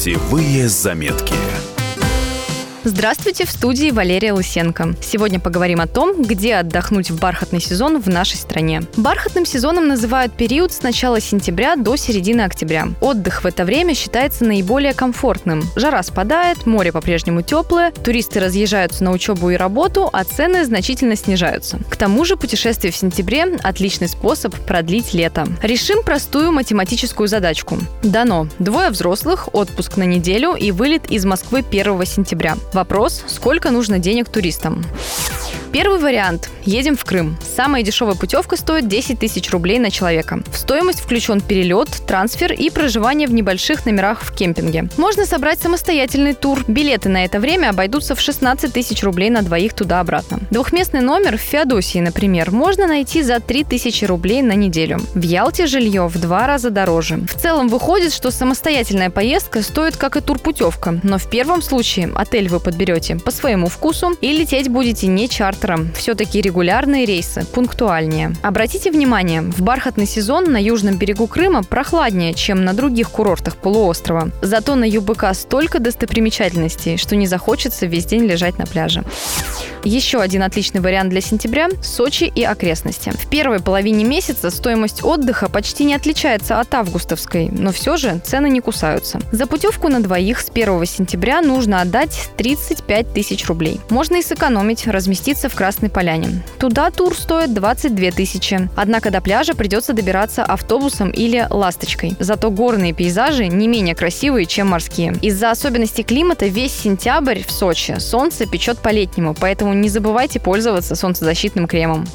Путевые заметки. Здравствуйте, в студии Валерия Лысенко. Сегодня поговорим о том, где отдохнуть в бархатный сезон в нашей стране. Бархатным сезоном называют период с начала сентября до середины октября. Отдых в это время считается наиболее комфортным. Жара спадает, море по-прежнему теплое, туристы разъезжаются на учебу и работу, а цены значительно снижаются. К тому же путешествие в сентябре – отличный способ продлить лето. Решим простую математическую задачку. Дано двое взрослых, отпуск на неделю и вылет из Москвы 1 сентября. Вопрос, сколько нужно денег туристам? Первый вариант. Едем в Крым. Самая дешевая путевка стоит 10 тысяч рублей на человека. В стоимость включен перелет, трансфер и проживание в небольших номерах в кемпинге. Можно собрать самостоятельный тур. Билеты на это время обойдутся в 16 тысяч рублей на двоих туда-обратно. Двухместный номер в Феодосии, например, можно найти за 3 тысячи рублей на неделю. В Ялте жилье в два раза дороже. В целом выходит, что самостоятельная поездка стоит как и турпутевка, но в первом случае отель вы подберете по своему вкусу и лететь будете не чартером. Все-таки регулярные рейсы пунктуальнее. Обратите внимание, в бархатный сезон на южном берегу Крыма прохладнее, чем на других курортах полуострова. Зато на ЮБК столько достопримечательностей, что не захочется весь день лежать на пляже. Еще один отличный вариант для сентября – Сочи и окрестности. В первой половине месяца стоимость отдыха почти не отличается от августовской, но все же цены не кусаются. За путевку на двоих с 1 сентября нужно отдать 35 тысяч рублей. Можно и сэкономить, разместиться в Красной Поляне. Туда тур стоит 22 тысячи. Однако до пляжа придется добираться автобусом или ласточкой. Зато горные пейзажи не менее красивые, чем морские. Из-за особенностей климата весь сентябрь в Сочи солнце печет по-летнему, поэтому не забывайте пользоваться солнцезащитным кремом.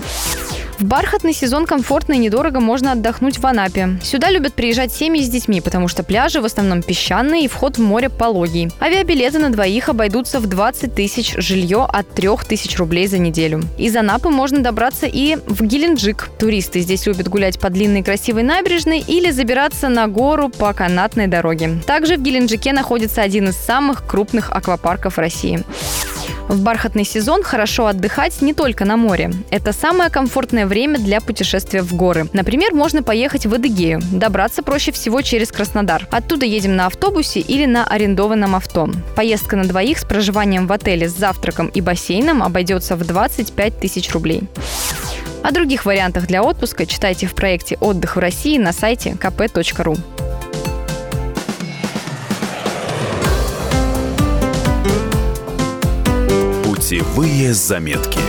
В бархатный сезон комфортно и недорого можно отдохнуть в Анапе. Сюда любят приезжать семьи с детьми, потому что пляжи в основном песчаные и вход в море пологий. Авиабилеты на двоих обойдутся в 20 тысяч, жилье от 3 тысяч рублей за неделю. Из Анапы можно добраться и в Геленджик. Туристы здесь любят гулять по длинной красивой набережной или забираться на гору по канатной дороге. Также в Геленджике находится один из самых крупных аквапарков России. В бархатный сезон хорошо отдыхать не только на море. Это самое комфортное время для путешествия в горы. Например, можно поехать в Адыгею. Добраться проще всего через Краснодар. Оттуда едем на автобусе или на арендованном авто. Поездка на двоих с проживанием в отеле с завтраком и бассейном обойдется в 25 тысяч рублей. О других вариантах для отпуска читайте в проекте «Отдых в России» на сайте kp.ru. Путевые заметки.